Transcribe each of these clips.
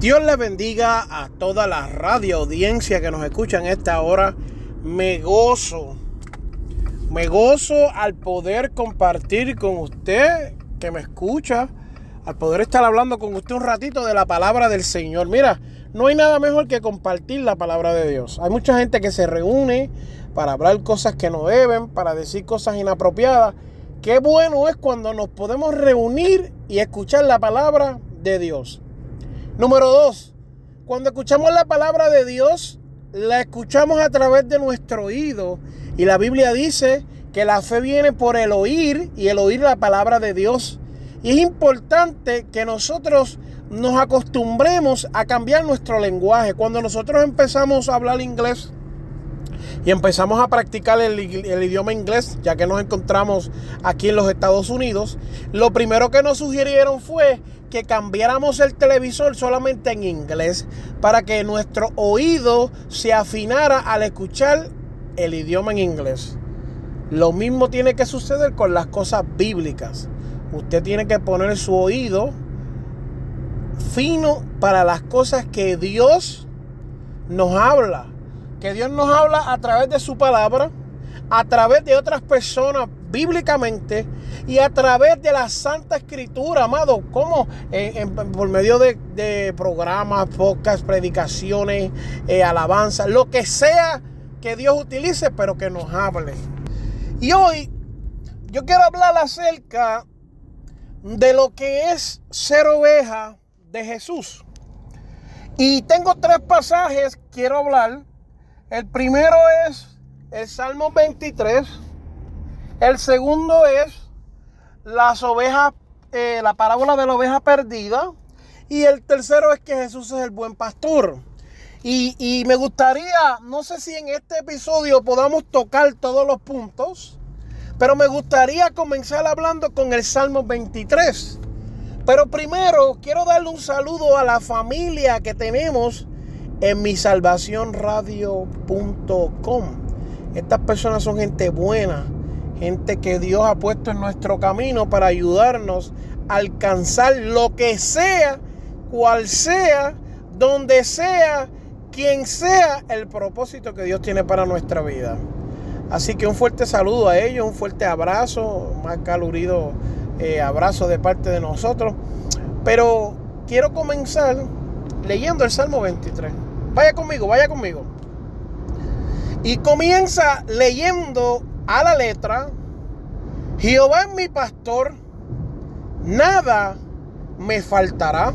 Dios le bendiga a toda la radio audiencia que nos escucha en esta hora. Me gozo, me gozo al poder compartir con usted que me escucha, al poder estar hablando con usted un ratito de la palabra del Señor. Mira, no hay nada mejor que compartir la palabra de Dios. Hay mucha gente que se reúne para hablar cosas que no deben, para decir cosas inapropiadas. Qué bueno es cuando nos podemos reunir y escuchar la palabra de Dios. Número dos, cuando escuchamos la palabra de Dios, la escuchamos a través de nuestro oído. Y la Biblia dice que la fe viene por el oír y el oír la palabra de Dios. Y es importante que nosotros nos acostumbremos a cambiar nuestro lenguaje. Cuando nosotros empezamos a hablar inglés, y empezamos a practicar el, idioma inglés, ya que nos encontramos aquí en los Estados Unidos, lo primero que nos sugirieron fue que cambiáramos el televisor solamente en inglés para que nuestro oído se afinara al escuchar el idioma en inglés. Lo mismo tiene que suceder con las cosas bíblicas. Usted tiene que poner su oído fino para las cosas que Dios nos habla que Dios nos habla a través de su palabra, a través de otras personas bíblicamente y a través de la Santa Escritura, amado, como por medio de, programas, podcasts, predicaciones, eh, alabanzas, lo que sea que Dios utilice, pero que nos hable. Y hoy yo quiero hablar acerca de lo que es ser oveja de Jesús. Y tengo tres pasajes, quiero hablar el primero es el Salmo 23. El segundo es las ovejas, eh, la parábola de la oveja perdida. Y el tercero es que Jesús es el buen pastor. Y, y, me gustaría, no sé si en este episodio podamos tocar todos los puntos, pero me gustaría comenzar hablando con el Salmo 23. Pero primero quiero darle un saludo a la familia que tenemos en mi radio.com Estas personas son gente buena, gente que Dios ha puesto en nuestro camino para ayudarnos a alcanzar lo que sea, cual sea, donde sea, quien sea el propósito que Dios tiene para nuestra vida. Así que un fuerte saludo a ellos, un fuerte abrazo, más calurido eh, abrazo de parte de nosotros. Pero quiero comenzar leyendo el Salmo 23. Vaya conmigo, vaya conmigo. Y comienza leyendo a la letra, Jehová es mi pastor, nada me faltará.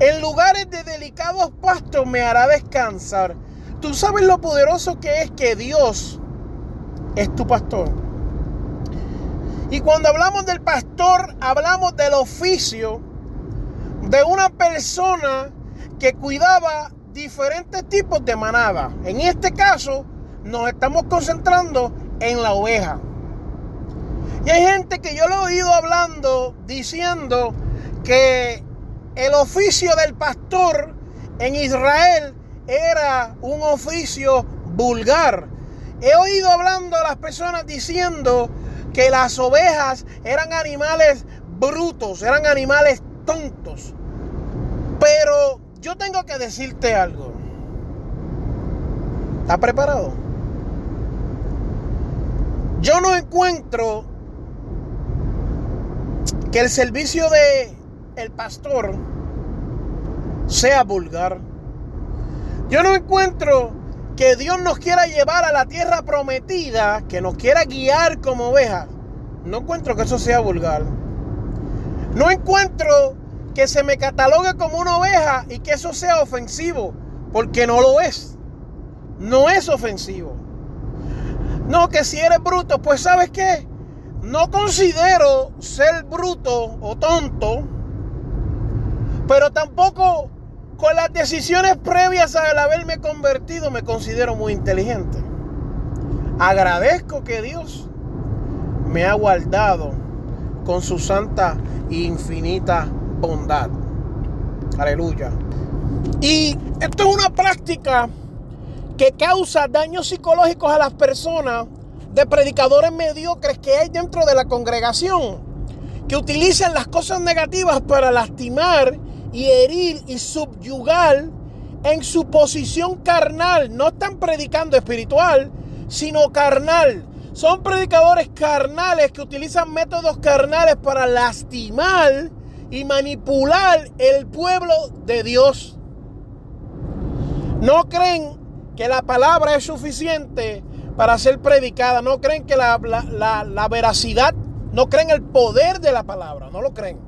En lugares de delicados pastos me hará descansar. Tú sabes lo poderoso que es que Dios es tu pastor. Y cuando hablamos del pastor, hablamos del oficio de una persona que cuidaba diferentes tipos de manada. En este caso, nos estamos concentrando en la oveja. Y hay gente que yo lo he oído hablando, diciendo que el oficio del pastor en Israel era un oficio vulgar. He oído hablando a las personas diciendo que las ovejas eran animales brutos, eran animales tontos. Pero yo tengo que decirte algo. ¿Está preparado? Yo no encuentro que el servicio de el pastor sea vulgar. Yo no encuentro que Dios nos quiera llevar a la tierra prometida, que nos quiera guiar como ovejas. No encuentro que eso sea vulgar. No encuentro que se me catalogue como una oveja y que eso sea ofensivo, porque no lo es. No es ofensivo. No, que si eres bruto, pues sabes qué, no considero ser bruto o tonto, pero tampoco con las decisiones previas al haberme convertido me considero muy inteligente. Agradezco que Dios me ha guardado con su santa e infinita bondad. Aleluya. Y esto es una práctica que causa daños psicológicos a las personas de predicadores mediocres que hay dentro de la congregación, que utilizan las cosas negativas para lastimar y herir y subyugar en su posición carnal. No están predicando espiritual, sino carnal. Son predicadores carnales que utilizan métodos carnales para lastimar y manipular el pueblo de Dios. No creen que la palabra es suficiente para ser predicada. No creen que la, la veracidad, no creen el poder de la palabra. No lo creen.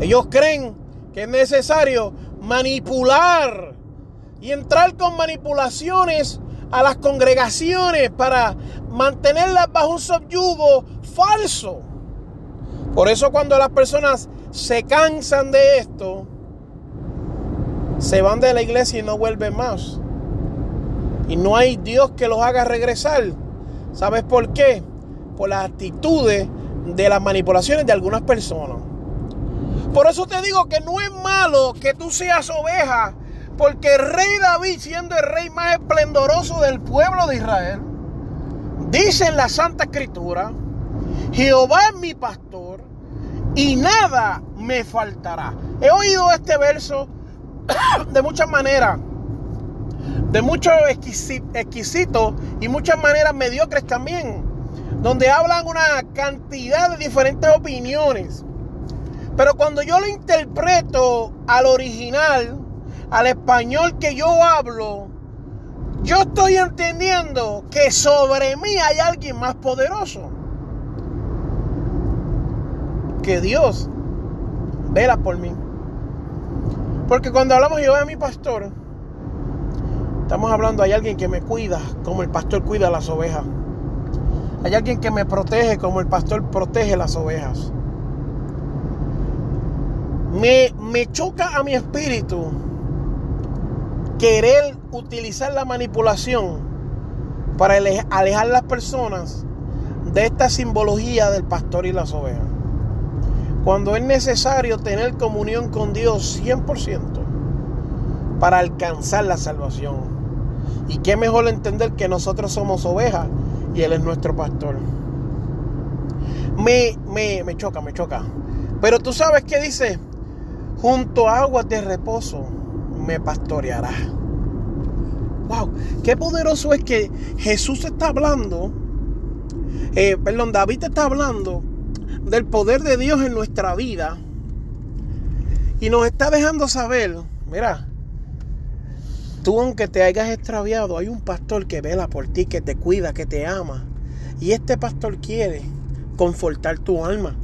Ellos creen que es necesario manipular y entrar con manipulaciones a las congregaciones para mantenerlas bajo un subyugo falso. Por eso cuando las personas se cansan de esto, se van de la iglesia y no vuelven más. Y no hay Dios que los haga regresar. ¿Sabes por qué? Por las actitudes de las manipulaciones de algunas personas. Por eso te digo que no es malo que tú seas oveja, porque el rey David, siendo el rey más esplendoroso del pueblo de Israel, dice en la Santa Escritura, Jehová es mi pastor y nada me faltará. He oído este verso de muchas maneras, de muchos exquisitos y muchas maneras mediocres también, donde hablan una cantidad de diferentes opiniones. Pero cuando yo lo interpreto al original, al español que yo hablo, yo estoy entendiendo que sobre mí hay alguien más poderoso. Que Dios vela por mí. Porque cuando hablamos yo de mi pastor, estamos hablando, hay alguien que me cuida como el pastor cuida a las ovejas. Hay alguien que me protege como el pastor protege las ovejas. Me, me choca a mi espíritu querer utilizar la manipulación para alejar las personas de esta simbología del pastor y las ovejas. Cuando es necesario tener comunión con Dios 100% para alcanzar la salvación. Y qué mejor entender que nosotros somos ovejas y Él es nuestro pastor. Me, me, me choca, me choca. Pero tú sabes qué dice junto a aguas de reposo me pastoreará. Wow, qué poderoso es que Jesús está hablando, eh, perdón, David está hablando del poder de Dios en nuestra vida y nos está dejando saber, mira, tú aunque te hayas extraviado, hay un pastor que vela por ti, que te cuida, que te ama. Y este pastor quiere confortar tu alma.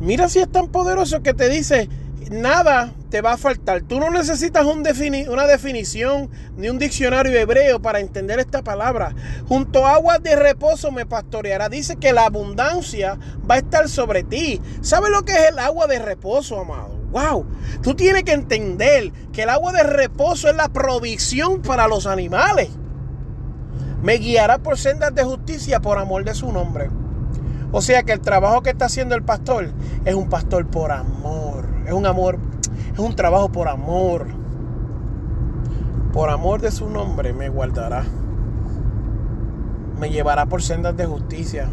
Mira si es tan poderoso que te dice, nada te va a faltar. Tú no necesitas un una definición ni un diccionario hebreo para entender esta palabra. Junto a aguas de reposo me pastoreará. Dice que la abundancia va a estar sobre ti. ¿Sabes lo que es el agua de reposo, amado? Wow, tú tienes que entender que el agua de reposo es la provisión para los animales. Me guiará por sendas de justicia por amor de su nombre. O sea que el trabajo que está haciendo el pastor es un pastor por amor. Es un amor, es un trabajo por amor. Por amor de su nombre me guardará. Me llevará por sendas de justicia.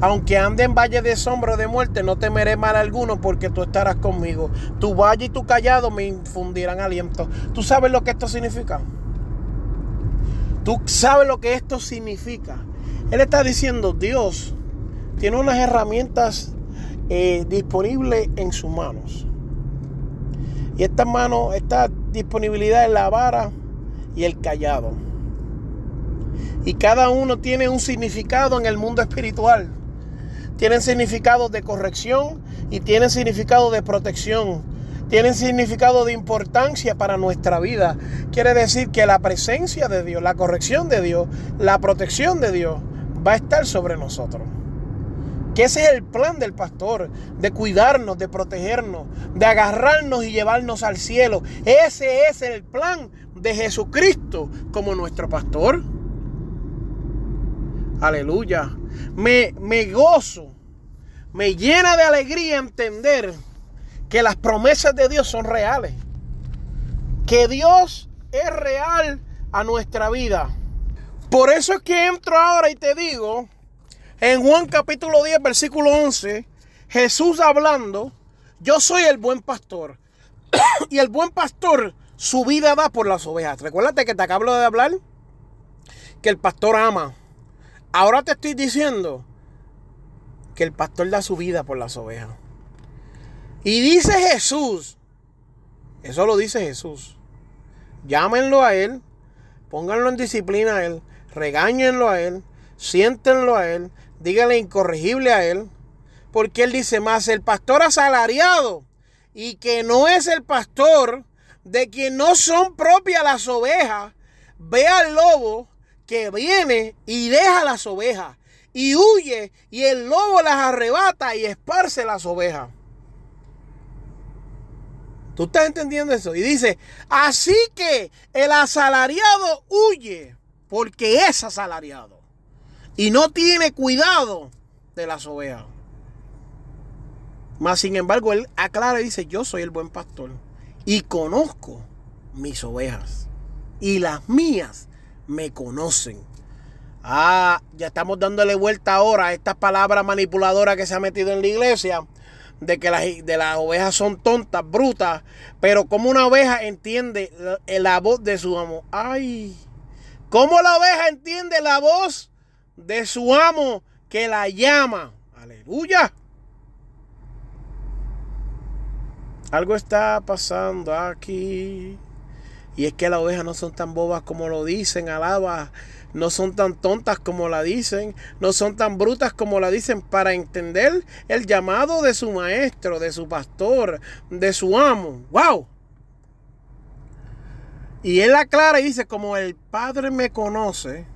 Aunque ande en valle de sombra de muerte, no temeré mal alguno porque tú estarás conmigo. Tu valle y tu callado me infundirán aliento. ¿Tú sabes lo que esto significa? ¿Tú sabes lo que esto significa? Él está diciendo, Dios tiene unas herramientas eh, disponibles en sus manos. Y esta mano, esta disponibilidad es la vara y el callado. Y cada uno tiene un significado en el mundo espiritual. Tienen significado de corrección y tienen significado de protección. Tienen significado de importancia para nuestra vida. Quiere decir que la presencia de Dios, la corrección de Dios, la protección de Dios va a estar sobre nosotros. Que ese es el plan del pastor, de cuidarnos, de protegernos, de agarrarnos y llevarnos al cielo. Ese es el plan de Jesucristo como nuestro pastor. Aleluya. Me, me gozo, me llena de alegría entender que las promesas de Dios son reales. Que Dios es real a nuestra vida. Por eso es que entro ahora y te digo, en Juan capítulo 10, versículo 11, Jesús hablando, yo soy el buen pastor. y el buen pastor su vida da por las ovejas. Recuérdate que te acabo de hablar que el pastor ama. Ahora te estoy diciendo que el pastor da su vida por las ovejas. Y dice Jesús, eso lo dice Jesús, llámenlo a Él, pónganlo en disciplina a Él, regáñenlo a Él, siéntenlo a Él, díganle incorregible a Él, porque Él dice más, el pastor asalariado y que no es el pastor de quien no son propias las ovejas, ve al lobo que viene y deja las ovejas y huye y el lobo las arrebata y esparce las ovejas. ¿Tú estás entendiendo eso? Y dice, así que el asalariado huye porque es asalariado y no tiene cuidado de las ovejas. Mas sin embargo, él aclara y dice, yo soy el buen pastor y conozco mis ovejas y las mías me conocen. Ah, ya estamos dándole vuelta ahora a esta palabra manipuladora que se ha metido en la iglesia de que las, de las ovejas son tontas, brutas, pero como una oveja entiende la, la voz de su amo. Ay, ¿cómo la oveja entiende la voz de su amo que la llama? Aleluya. Algo está pasando aquí. Y es que las ovejas no son tan bobas como lo dicen, alaba no son tan tontas como la dicen, no son tan brutas como la dicen para entender el llamado de su maestro, de su pastor, de su amo. ¡Wow! Y él aclara y dice, como el Padre me conoce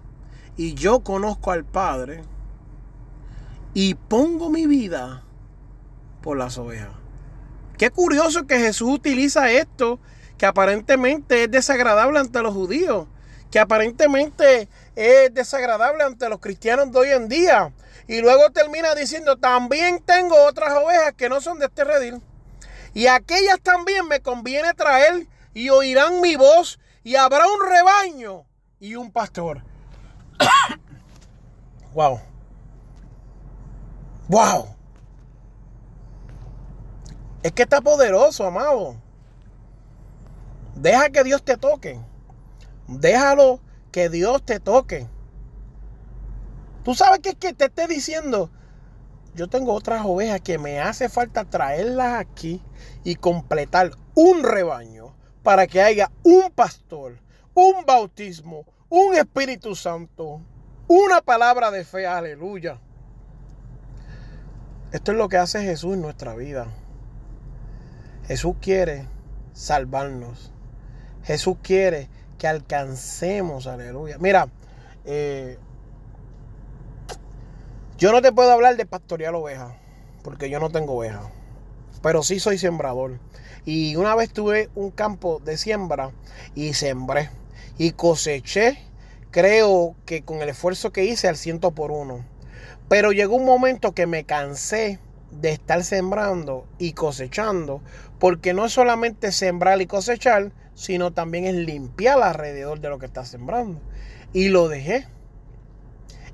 y yo conozco al Padre y pongo mi vida por las ovejas. Qué curioso que Jesús utiliza esto que aparentemente es desagradable ante los judíos que aparentemente es desagradable ante los cristianos de hoy en día. Y luego termina diciendo, también tengo otras ovejas que no son de este redil. Y aquellas también me conviene traer y oirán mi voz y habrá un rebaño y un pastor. wow. Wow. Es que está poderoso, amado. Deja que Dios te toque. Déjalo que Dios te toque. Tú sabes que es que te esté diciendo, yo tengo otras ovejas que me hace falta traerlas aquí y completar un rebaño para que haya un pastor, un bautismo, un Espíritu Santo, una palabra de fe, aleluya. Esto es lo que hace Jesús en nuestra vida. Jesús quiere salvarnos. Jesús quiere que alcancemos, aleluya. Mira, eh, yo no te puedo hablar de pastorear ovejas, porque yo no tengo ovejas, pero sí soy sembrador. Y una vez tuve un campo de siembra y sembré y coseché, creo que con el esfuerzo que hice al ciento por uno. Pero llegó un momento que me cansé de estar sembrando y cosechando, porque no es solamente sembrar y cosechar, sino también es limpiar alrededor de lo que está sembrando. Y lo dejé.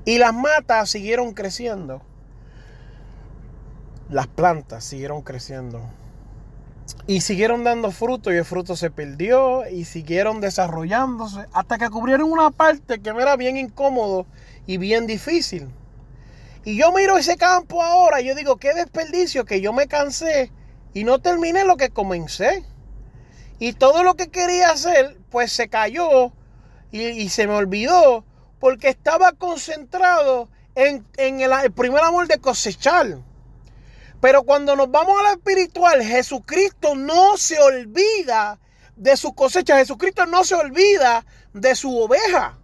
Y las matas siguieron creciendo. Las plantas siguieron creciendo. Y siguieron dando fruto y el fruto se perdió y siguieron desarrollándose hasta que cubrieron una parte que me era bien incómodo y bien difícil. Y yo miro ese campo ahora y yo digo, qué desperdicio que yo me cansé y no terminé lo que comencé. Y todo lo que quería hacer, pues se cayó y, se me olvidó porque estaba concentrado en, el, el primer amor de cosechar. Pero cuando nos vamos a lo espiritual, Jesucristo no se olvida de su cosecha. Jesucristo no se olvida de su oveja.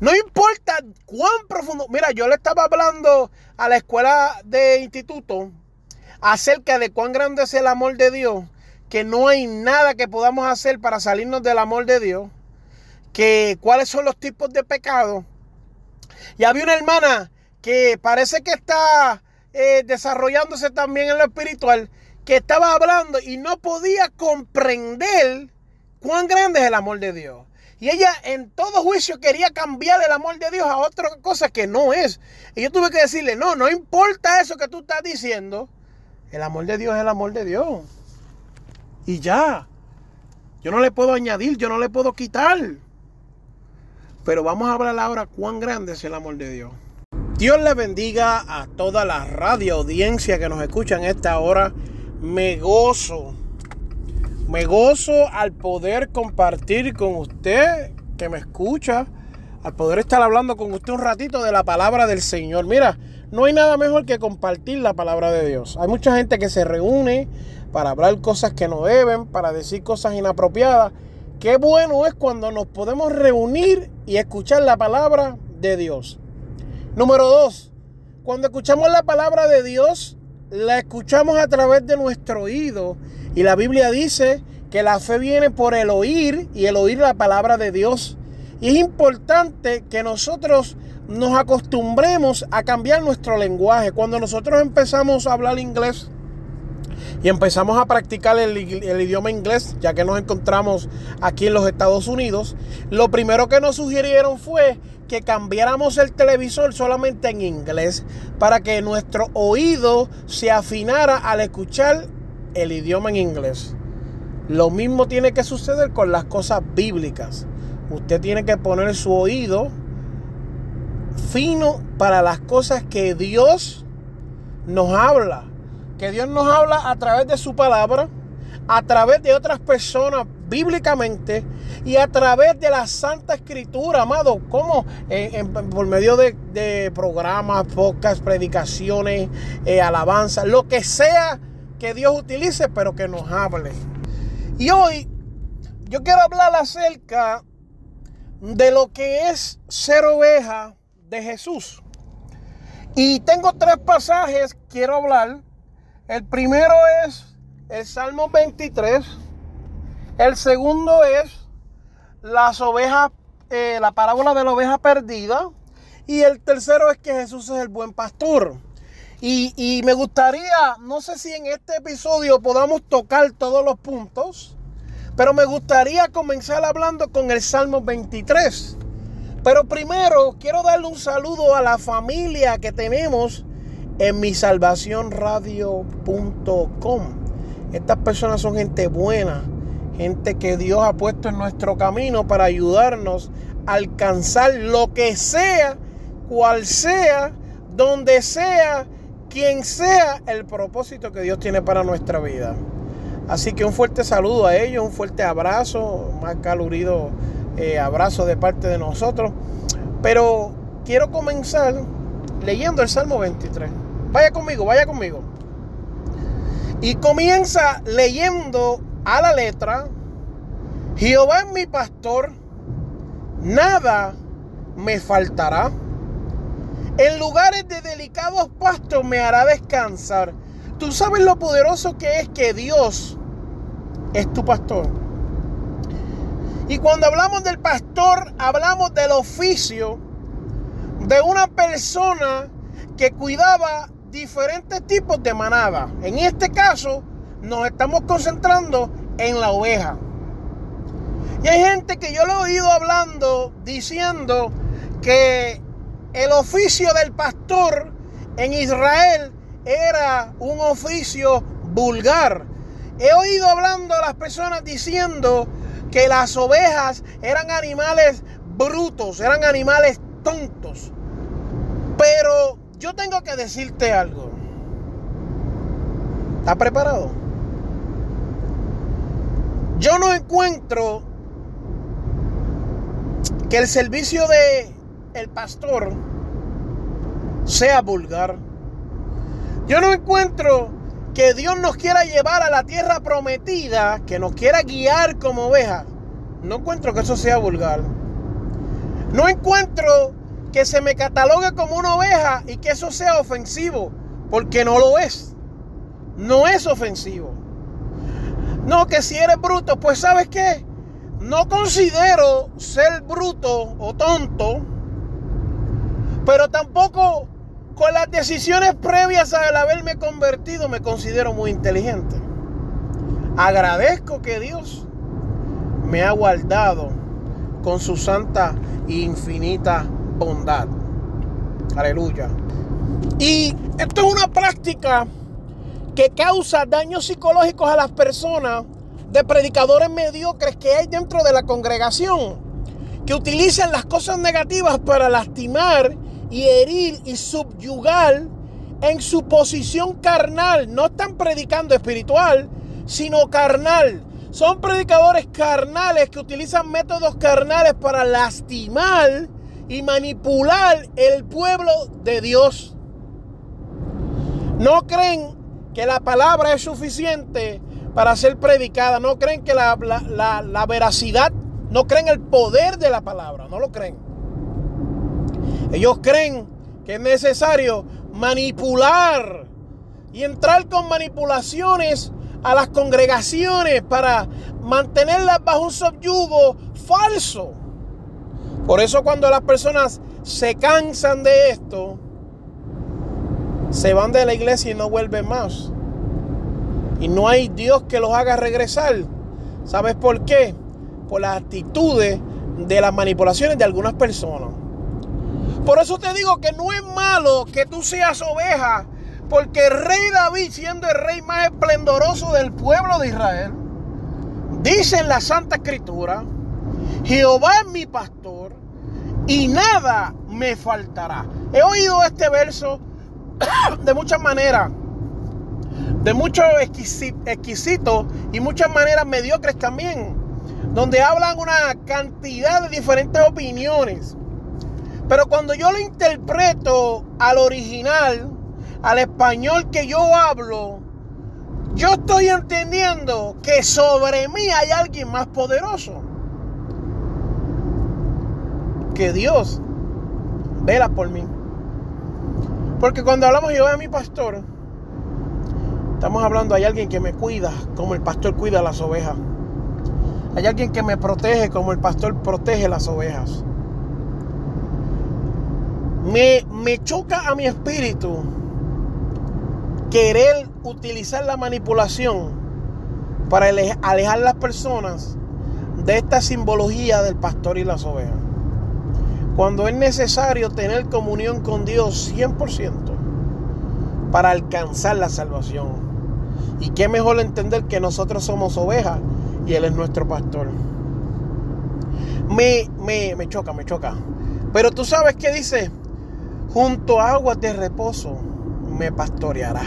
No importa cuán profundo. Mira, yo le estaba hablando a la escuela de instituto acerca de cuán grande es el amor de Dios, que no hay nada que podamos hacer para salirnos del amor de Dios, que cuáles son los tipos de pecado. Y había una hermana que parece que está eh, desarrollándose también en lo espiritual, que estaba hablando y no podía comprender cuán grande es el amor de Dios. Y ella en todo juicio quería cambiar el amor de Dios a otra cosa que no es. Y yo tuve que decirle, no, no importa eso que tú estás diciendo. El amor de Dios es el amor de Dios. Y ya. Yo no le puedo añadir, yo no le puedo quitar. Pero vamos a hablar ahora cuán grande es el amor de Dios. Dios le bendiga a toda la radio audiencia que nos escucha en esta hora. Me gozo me gozo al poder compartir con usted que me escucha, al poder estar hablando con usted un ratito de la palabra del Señor. Mira, no hay nada mejor que compartir la palabra de Dios. Hay mucha gente que se reúne para hablar cosas que no deben, para decir cosas inapropiadas. Qué bueno es cuando nos podemos reunir y escuchar la palabra de Dios. Número dos, cuando escuchamos la palabra de Dios, la escuchamos a través de nuestro oído y la Biblia dice que la fe viene por el oír y el oír la palabra de Dios. Y es importante que nosotros nos acostumbremos a cambiar nuestro lenguaje. Cuando nosotros empezamos a hablar inglés y empezamos a practicar el, idioma inglés, ya que nos encontramos aquí en los Estados Unidos, lo primero que nos sugirieron fue que cambiáramos el televisor solamente en inglés para que nuestro oído se afinara al escuchar el idioma en inglés. Lo mismo tiene que suceder con las cosas bíblicas. Usted tiene que poner su oído fino para las cosas que Dios nos habla. Que Dios nos habla a través de su palabra, a través de otras personas bíblicamente y a través de la Santa Escritura, amado, como por medio de, programas, podcasts, predicaciones, eh, alabanzas, lo que sea que Dios utilice, pero que nos hable. Y hoy yo quiero hablar acerca de lo que es ser oveja de Jesús. Y tengo tres pasajes, quiero hablar. El primero es el Salmo 23. El segundo es las ovejas, eh, la parábola de la oveja perdida. Y el tercero es que Jesús es el buen pastor. Y, me gustaría, no sé si en este episodio podamos tocar todos los puntos, pero me gustaría comenzar hablando con el Salmo 23. Pero primero quiero darle un saludo a la familia que tenemos en misalvacionradio.com. Estas personas son gente buena, gente que Dios ha puesto en nuestro camino para ayudarnos a alcanzar lo que sea, cual sea, donde sea quien sea el propósito que Dios tiene para nuestra vida. Así que un fuerte saludo a ellos, un fuerte abrazo, más calurido eh, abrazo de parte de nosotros. Pero quiero comenzar leyendo el Salmo 23. Vaya conmigo, vaya conmigo. Y comienza leyendo a la letra, Jehová es mi pastor, nada me faltará. En lugares de delicados pastos me hará descansar. Tú sabes lo poderoso que es que Dios es tu pastor. Y cuando hablamos del pastor, hablamos del oficio de una persona que cuidaba diferentes tipos de manada. En este caso, nos estamos concentrando en la oveja. Y hay gente que yo lo he oído hablando diciendo que el oficio del pastor en Israel era un oficio vulgar. He oído hablando a las personas diciendo que las ovejas eran animales brutos, eran animales tontos. Pero yo tengo que decirte algo. ¿Está preparado? Yo no encuentro que el servicio de el pastor sea vulgar. Yo no encuentro que Dios nos quiera llevar a la tierra prometida, que nos quiera guiar como ovejas. No encuentro que eso sea vulgar. No encuentro que se me catalogue como una oveja y que eso sea ofensivo, porque no lo es. No es ofensivo. No, que si eres bruto, pues sabes qué, no considero ser bruto o tonto, pero tampoco con las decisiones previas al haberme convertido me considero muy inteligente. Agradezco que Dios me ha guardado con su santa e infinita bondad. Aleluya. Y esto es una práctica que causa daños psicológicos a las personas de predicadores mediocres que hay dentro de la congregación, que utilizan las cosas negativas para lastimar y herir y subyugar en su posición carnal. No están predicando espiritual, sino carnal. Son predicadores carnales que utilizan métodos carnales para lastimar y manipular el pueblo de Dios. No creen que la palabra es suficiente para ser predicada. No creen que la, la veracidad, no creen el poder de la palabra. No lo creen. Ellos creen que es necesario manipular y entrar con manipulaciones a las congregaciones para mantenerlas bajo un subyugo falso. Por eso cuando las personas se cansan de esto, se van de la iglesia y no vuelven más. Y no hay Dios que los haga regresar. ¿Sabes por qué? Por las actitudes de las manipulaciones de algunas personas. Por eso te digo que no es malo que tú seas oveja, porque el rey David, siendo el rey más esplendoroso del pueblo de Israel, dice en la Santa Escritura, Jehová es mi pastor y nada me faltará. He oído este verso de muchas maneras, de muchos exquisitos y muchas maneras mediocres también, donde hablan una cantidad de diferentes opiniones. Pero cuando yo lo interpreto al original, al español que yo hablo, yo estoy entendiendo que sobre mí hay alguien más poderoso. Que Dios vela por mí. Porque cuando hablamos yo de mi pastor, estamos hablando, hay alguien que me cuida como el pastor cuida a las ovejas. Hay alguien que me protege como el pastor protege las ovejas. Me, choca a mi espíritu querer utilizar la manipulación para alejar las personas de esta simbología del pastor y las ovejas. Cuando es necesario tener comunión con Dios 100% para alcanzar la salvación. Y qué mejor entender que nosotros somos ovejas y Él es nuestro pastor. Me, me, me choca, me choca. Pero tú sabes qué dice junto a aguas de reposo me pastoreará.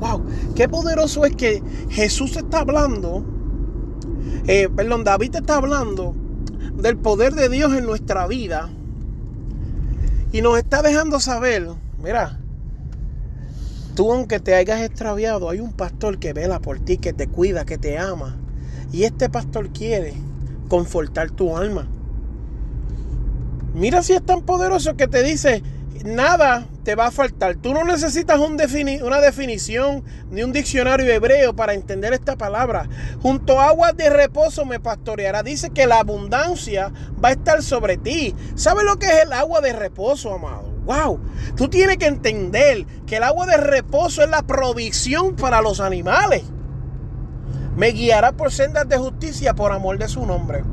Wow, qué poderoso es que Jesús está hablando, eh, perdón, David está hablando del poder de Dios en nuestra vida y nos está dejando saber, mira, tú aunque te hayas extraviado, hay un pastor que vela por ti, que te cuida, que te ama. Y este pastor quiere confortar tu alma. Mira si es tan poderoso que te dice, nada te va a faltar. Tú no necesitas una definición ni un diccionario hebreo para entender esta palabra. Junto a aguas de reposo me pastoreará. Dice que la abundancia va a estar sobre ti. ¿Sabes lo que es el agua de reposo, amado? Wow, tú tienes que entender que el agua de reposo es la provisión para los animales. Me guiará por sendas de justicia por amor de su nombre.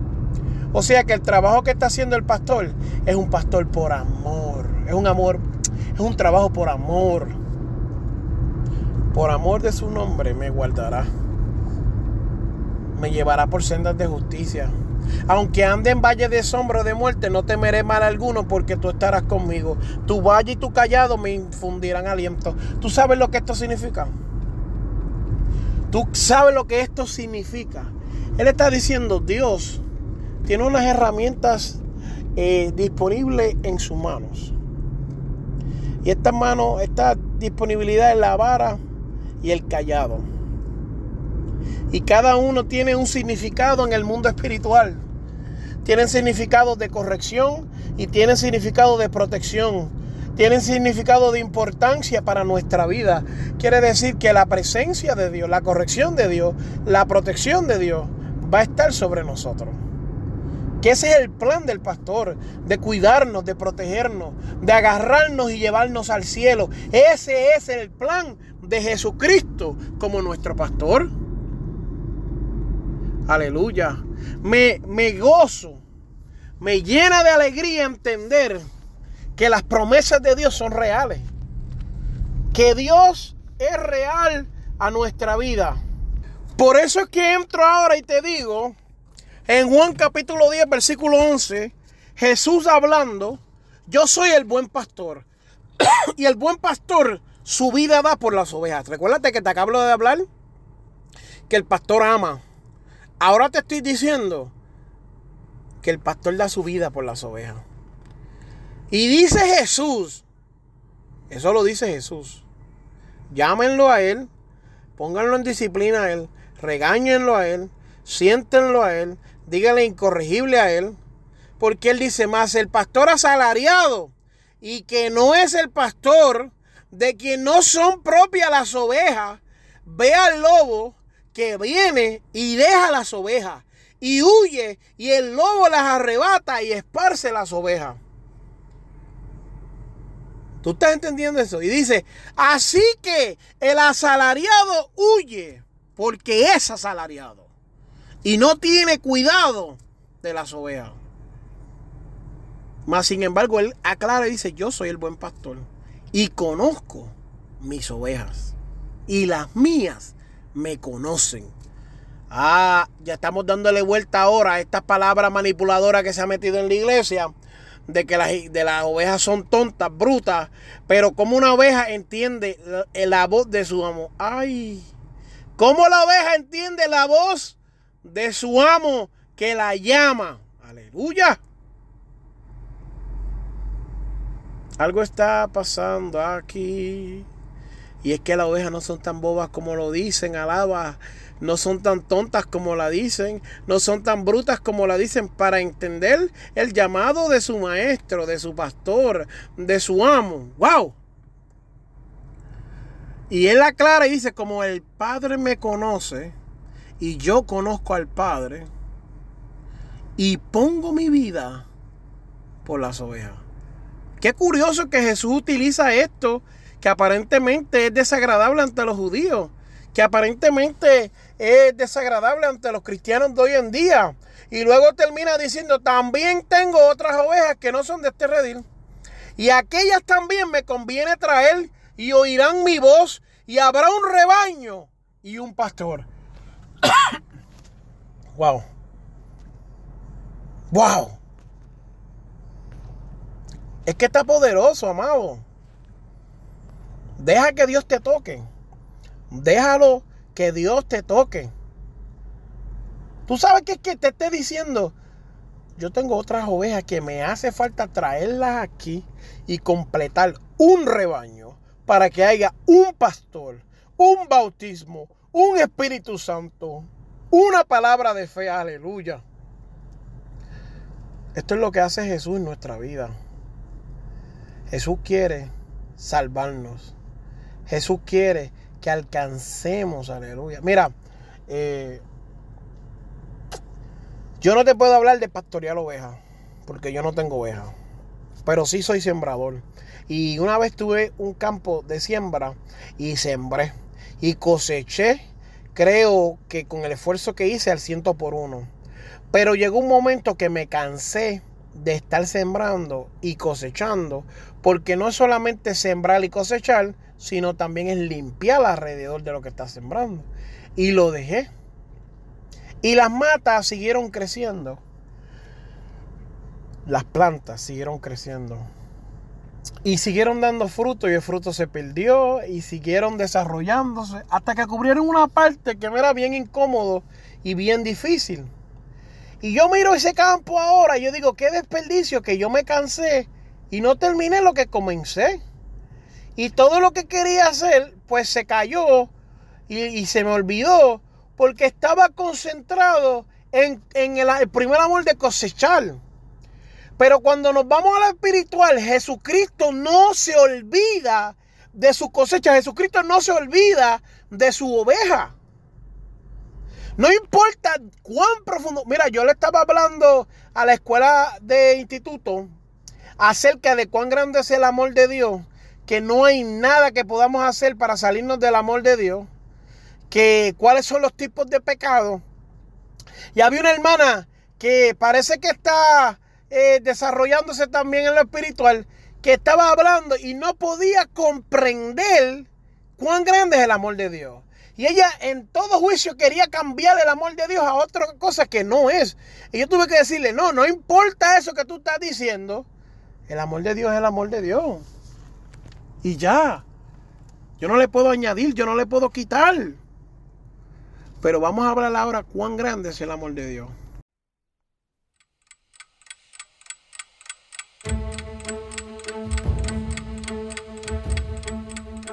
O sea que el trabajo que está haciendo el pastor es un pastor por amor. Es un amor, es un trabajo por amor. Por amor de su nombre me guardará. Me llevará por sendas de justicia. Aunque ande en valle de sombra de muerte, no temeré mal alguno porque tú estarás conmigo. Tu valle y tu callado me infundirán aliento. ¿Tú sabes lo que esto significa? ¿Tú sabes lo que esto significa? Él está diciendo, Dios tiene unas herramientas eh, disponibles en sus manos. Y esta mano, esta disponibilidad es la vara y el callado. Y cada uno tiene un significado en el mundo espiritual. tienen significado de corrección y tienen significado de protección. Tienen significado de importancia para nuestra vida. Quiere decir que la presencia de Dios, la corrección de Dios, la protección de Dios va a estar sobre nosotros. Que ese es el plan del pastor, de cuidarnos, de protegernos, de agarrarnos y llevarnos al cielo. Ese es el plan de Jesucristo como nuestro pastor. Aleluya. Me, me gozo, me llena de alegría entender que las promesas de Dios son reales. Que Dios es real a nuestra vida. Por eso es que entro ahora y te digo, en Juan capítulo 10, versículo 11, Jesús hablando, yo soy el buen pastor. y el buen pastor su vida da por las ovejas. Recuérdate que te acabo de hablar que el pastor ama. Ahora te estoy diciendo que el pastor da su vida por las ovejas. Y dice Jesús, eso lo dice Jesús, llámenlo a Él, pónganlo en disciplina a Él, regáñenlo a Él, siéntenlo a Él, díganle incorregible a Él, porque Él dice más, el pastor asalariado y que no es el pastor de quien no son propias las ovejas, ve al lobo que viene y deja las ovejas y huye y el lobo las arrebata y esparce las ovejas. ¿Tú estás entendiendo eso? Y dice, así que el asalariado huye porque es asalariado y no tiene cuidado de las ovejas. Mas sin embargo, él aclara y dice, yo soy el buen pastor y conozco mis ovejas y las mías me conocen. Ah, ya estamos dándole vuelta ahora a esta palabra manipuladora que se ha metido en la iglesia de que las, de las ovejas son tontas, brutas, pero como una oveja entiende la, la voz de su amo. Ay, ¿cómo la oveja entiende la voz de su amo que la llama? Aleluya. Algo está pasando aquí. Y es que las ovejas no son tan bobas como lo dicen, alaba no son tan tontas como la dicen, no son tan brutas como la dicen para entender el llamado de su maestro, de su pastor, de su amo. ¡Wow! Y él aclara y dice, como el Padre me conoce y yo conozco al Padre y pongo mi vida por las ovejas. Qué curioso que Jesús utiliza esto que aparentemente es desagradable ante los judíos que aparentemente es desagradable ante los cristianos de hoy en día. Y luego termina diciendo, también tengo otras ovejas que no son de este redil. Y aquellas también me conviene traer y oirán mi voz y habrá un rebaño y un pastor. wow. Wow. Es que está poderoso, amado. Deja que Dios te toque. Déjalo que Dios te toque. Tú sabes que es que te esté diciendo, yo tengo otras ovejas que me hace falta traerlas aquí y completar un rebaño para que haya un pastor, un bautismo, un Espíritu Santo, una palabra de fe, aleluya. Esto es lo que hace Jesús en nuestra vida. Jesús quiere salvarnos. Jesús quiere que alcancemos, aleluya. Mira, eh, yo no te puedo hablar de pastorear ovejas, porque yo no tengo ovejas, pero sí soy sembrador. Y una vez tuve un campo de siembra y sembré y coseché, creo que con el esfuerzo que hice al ciento por uno. Pero llegó un momento que me cansé de estar sembrando y cosechando, porque no es solamente sembrar y cosechar, sino también es limpiar alrededor de lo que está sembrando. Y lo dejé. Y las matas siguieron creciendo. Las plantas siguieron creciendo. Y siguieron dando fruto y el fruto se perdió y siguieron desarrollándose hasta que cubrieron una parte que me era bien incómodo y bien difícil. Y yo miro ese campo ahora y yo digo, qué desperdicio que yo me cansé y no terminé lo que comencé. Y todo lo que quería hacer, pues se cayó y, se me olvidó porque estaba concentrado en, el, primer amor de cosechar. Pero cuando nos vamos a lo espiritual, Jesucristo no se olvida de su cosecha. Jesucristo no se olvida de su oveja. No importa cuán profundo. Mira, yo le estaba hablando a la escuela de instituto acerca de cuán grande es el amor de Dios, que no hay nada que podamos hacer para salirnos del amor de Dios, que cuáles son los tipos de pecado. Y había una hermana que parece que está eh, desarrollándose también en lo espiritual, que estaba hablando y no podía comprender cuán grande es el amor de Dios. Y ella en todo juicio quería cambiar el amor de Dios a otra cosa que no es. Y yo tuve que decirle, no, no importa eso que tú estás diciendo. El amor de Dios es el amor de Dios. Y ya. Yo no le puedo añadir, yo no le puedo quitar. Pero vamos a hablar ahora cuán grande es el amor de Dios.